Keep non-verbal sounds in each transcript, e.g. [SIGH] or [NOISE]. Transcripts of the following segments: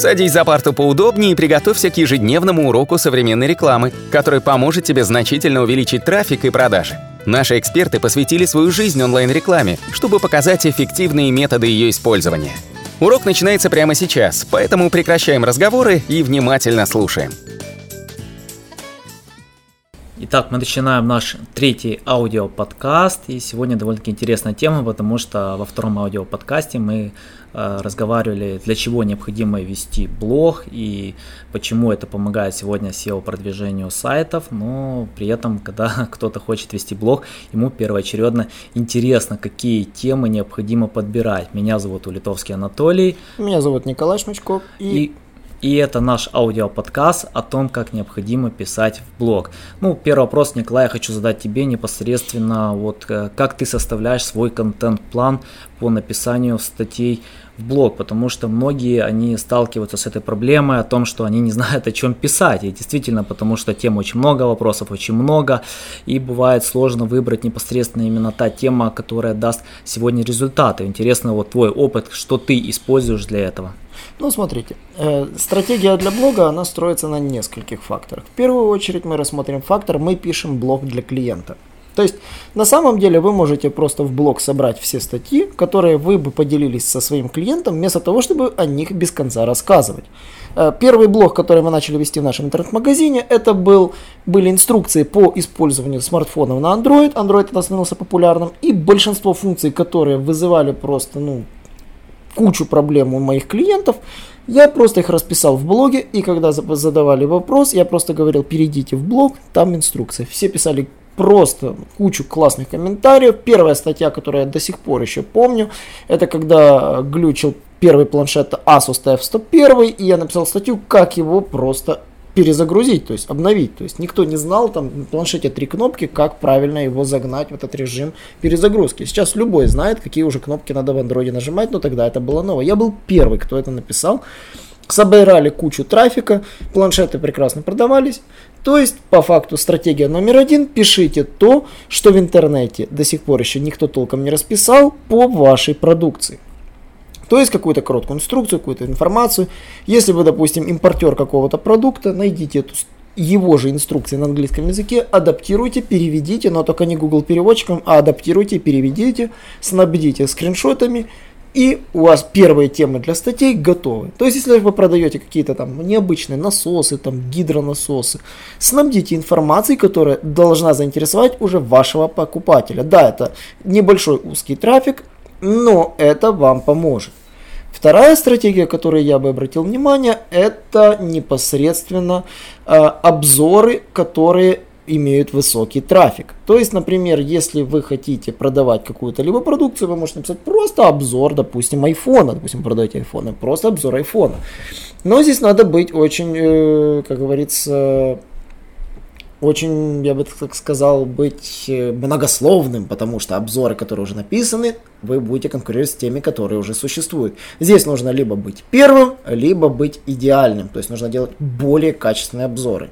Садись за парту поудобнее и приготовься к ежедневному уроку современной рекламы, который поможет тебе значительно увеличить трафик и продажи. Наши эксперты посвятили свою жизнь онлайн-рекламе, чтобы показать эффективные методы ее использования. Урок начинается прямо сейчас, поэтому прекращаем разговоры и внимательно слушаем. Итак, мы начинаем наш третий аудиоподкаст, и сегодня довольно-таки интересная тема, потому что во втором аудиоподкасте мы разговаривали, для чего необходимо вести блог и почему это помогает сегодня SEO-продвижению сайтов, но при этом, когда [LAUGHS] кто-то хочет вести блог, ему первоочередно интересно, какие темы необходимо подбирать. Меня зовут Улитовский Анатолий. Меня зовут Николай Шмачков. И, и и это наш аудиоподкаст о том, как необходимо писать в блог. Ну, первый вопрос, Николай, я хочу задать тебе непосредственно, вот э, как ты составляешь свой контент-план по написанию статей в блог, потому что многие, они сталкиваются с этой проблемой о том, что они не знают, о чем писать. И действительно, потому что тем очень много, вопросов очень много, и бывает сложно выбрать непосредственно именно та тема, которая даст сегодня результаты. Интересно вот твой опыт, что ты используешь для этого. Ну, смотрите, э, стратегия для блога, она строится на нескольких факторах. В первую очередь мы рассмотрим фактор, мы пишем блог для клиента. То есть, на самом деле, вы можете просто в блог собрать все статьи, которые вы бы поделились со своим клиентом, вместо того, чтобы о них без конца рассказывать. Э, первый блог, который мы начали вести в нашем интернет-магазине, это был, были инструкции по использованию смартфонов на Android. Android тогда становился популярным. И большинство функций, которые вызывали просто, ну, кучу проблем у моих клиентов, я просто их расписал в блоге, и когда задавали вопрос, я просто говорил, перейдите в блог, там инструкция. Все писали просто кучу классных комментариев. Первая статья, которую я до сих пор еще помню, это когда глючил первый планшет Asus TF101, и я написал статью, как его просто перезагрузить, то есть обновить. То есть никто не знал, там на планшете три кнопки, как правильно его загнать в этот режим перезагрузки. Сейчас любой знает, какие уже кнопки надо в андроиде нажимать, но тогда это было ново. Я был первый, кто это написал. Собирали кучу трафика, планшеты прекрасно продавались. То есть, по факту, стратегия номер один, пишите то, что в интернете до сих пор еще никто толком не расписал по вашей продукции. То есть какую-то короткую инструкцию, какую-то информацию. Если вы, допустим, импортер какого-то продукта, найдите эту его же инструкции на английском языке, адаптируйте, переведите, но только не Google переводчиком, а адаптируйте, переведите, снабдите скриншотами, и у вас первые темы для статей готовы. То есть, если вы продаете какие-то там необычные насосы, там гидронасосы, снабдите информацией, которая должна заинтересовать уже вашего покупателя. Да, это небольшой узкий трафик, но это вам поможет. Вторая стратегия, которой я бы обратил внимание, это непосредственно э, обзоры, которые имеют высокий трафик. То есть, например, если вы хотите продавать какую-то либо продукцию, вы можете написать просто обзор, допустим, айфона, допустим, продаете айфоны, просто обзор айфона. Но здесь надо быть очень, э, как говорится, очень, я бы так сказал, быть э, многословным, потому что обзоры, которые уже написаны, вы будете конкурировать с теми, которые уже существуют. Здесь нужно либо быть первым, либо быть идеальным, то есть нужно делать более качественные обзоры.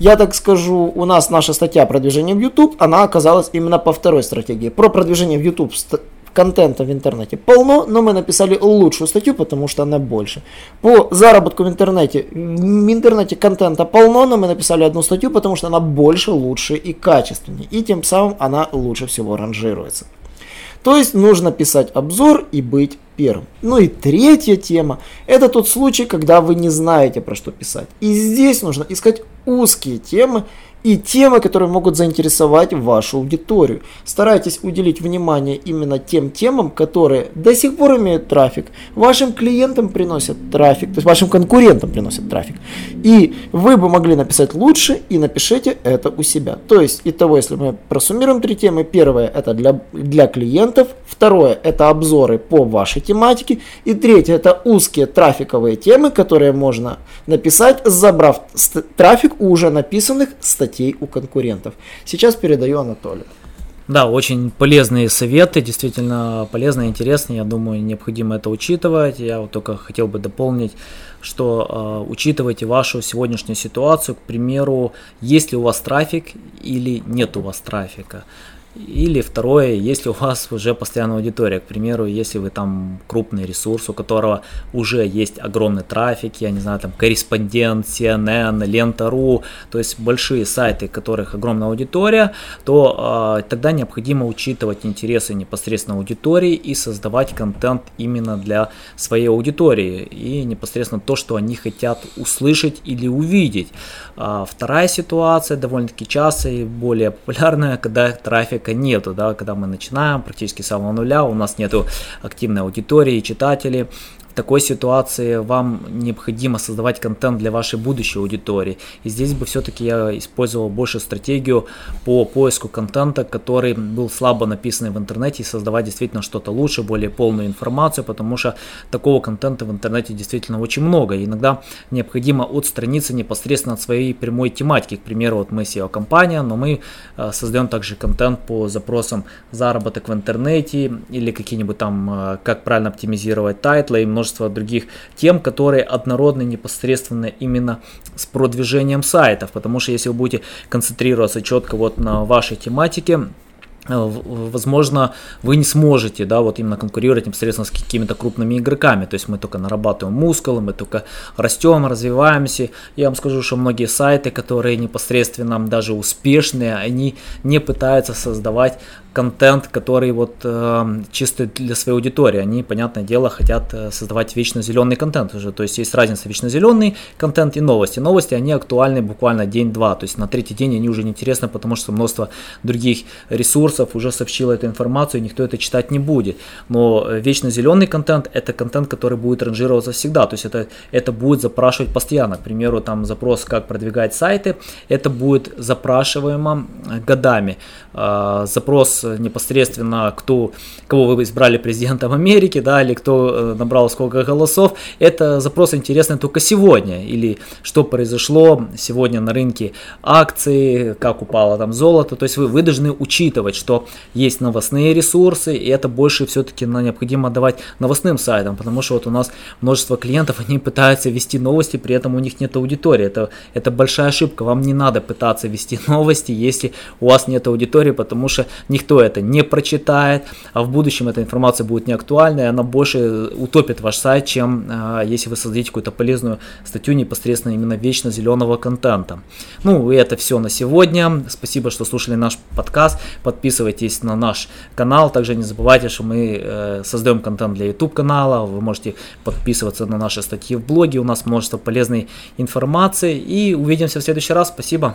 Я так скажу, у нас наша статья про движение в YouTube, она оказалась именно по второй стратегии. Про продвижение в YouTube контента в интернете полно, но мы написали лучшую статью, потому что она больше. По заработку в интернете, в интернете контента полно, но мы написали одну статью, потому что она больше, лучше и качественнее. И тем самым она лучше всего ранжируется. То есть нужно писать обзор и быть первым. Ну и третья тема, это тот случай, когда вы не знаете про что писать. И здесь нужно искать узкие темы, и темы, которые могут заинтересовать вашу аудиторию. Старайтесь уделить внимание именно тем темам, которые до сих пор имеют трафик, вашим клиентам приносят трафик, то есть вашим конкурентам приносят трафик. И вы бы могли написать лучше и напишите это у себя. То есть, итого, если мы просуммируем три темы, первое это для, для клиентов, второе это обзоры по вашей тематике, и третье это узкие трафиковые темы, которые можно написать, забрав трафик у уже написанных статей статей у конкурентов. Сейчас передаю Анатолию. Да, очень полезные советы, действительно полезные, интересные. Я думаю, необходимо это учитывать. Я вот только хотел бы дополнить, что э, учитывайте вашу сегодняшнюю ситуацию. К примеру, есть ли у вас трафик или нет у вас трафика. Или второе, если у вас уже постоянная аудитория, к примеру, если вы там крупный ресурс, у которого уже есть огромный трафик, я не знаю, там корреспондент, CNN, Лента.ру, то есть большие сайты, у которых огромная аудитория, то э, тогда необходимо учитывать интересы непосредственно аудитории и создавать контент именно для своей аудитории и непосредственно то, что они хотят услышать или увидеть. А вторая ситуация довольно-таки частая и более популярная, [LAUGHS] когда трафик трафика нету, да, когда мы начинаем практически с самого нуля, у нас нету активной аудитории, читателей, такой ситуации вам необходимо создавать контент для вашей будущей аудитории. И здесь бы все-таки я использовал больше стратегию по поиску контента, который был слабо написан в интернете и создавать действительно что-то лучше, более полную информацию, потому что такого контента в интернете действительно очень много. И иногда необходимо отстраниться непосредственно от своей прямой тематики. К примеру, вот мы SEO-компания, но мы э, создаем также контент по запросам заработок в интернете или какие-нибудь там, э, как правильно оптимизировать тайтлы и множество множество других тем, которые однородны непосредственно именно с продвижением сайтов, потому что если вы будете концентрироваться четко вот на вашей тематике, Э, возможно, вы не сможете, да, вот именно конкурировать непосредственно с какими-то крупными игроками. То есть мы только нарабатываем мускулы, мы только растем, развиваемся. Я вам скажу, что многие сайты, которые непосредственно даже успешные, они не пытаются создавать контент, который вот э, чисто для своей аудитории. Они, понятное дело, хотят э, создавать вечно зеленый контент уже. То есть есть разница вечно зеленый контент и новости. Новости, они актуальны буквально день-два. То есть на третий день они уже не интересны, потому что множество других ресурсов уже сообщила эту информацию, и никто это читать не будет. Но э, вечно зеленый контент – это контент, который будет ранжироваться всегда, то есть это, это будет запрашивать постоянно. К примеру, там запрос, как продвигать сайты, это будет запрашиваемо э, годами. А, запрос непосредственно, кто, кого вы избрали президентом Америки, да, или кто э, набрал сколько голосов, это запрос интересный только сегодня, или что произошло сегодня на рынке акции, как упало там золото, то есть вы, вы должны учитывать, что есть новостные ресурсы, и это больше все-таки необходимо давать новостным сайтам, потому что вот у нас множество клиентов, они пытаются вести новости, при этом у них нет аудитории. Это, это большая ошибка. Вам не надо пытаться вести [LAUGHS] новости, если у вас нет аудитории, потому что никто это не прочитает, а в будущем эта информация будет не актуальна, и она больше утопит ваш сайт, чем э, если вы создадите какую-то полезную статью непосредственно именно вечно зеленого контента. Ну и это все на сегодня. Спасибо, что слушали наш подкаст. Подписывайтесь на наш канал. Также не забывайте, что мы э, создаем контент для YouTube канала. Вы можете подписываться на наши статьи в блоге. У нас множество полезной информации. И увидимся в следующий раз. Спасибо.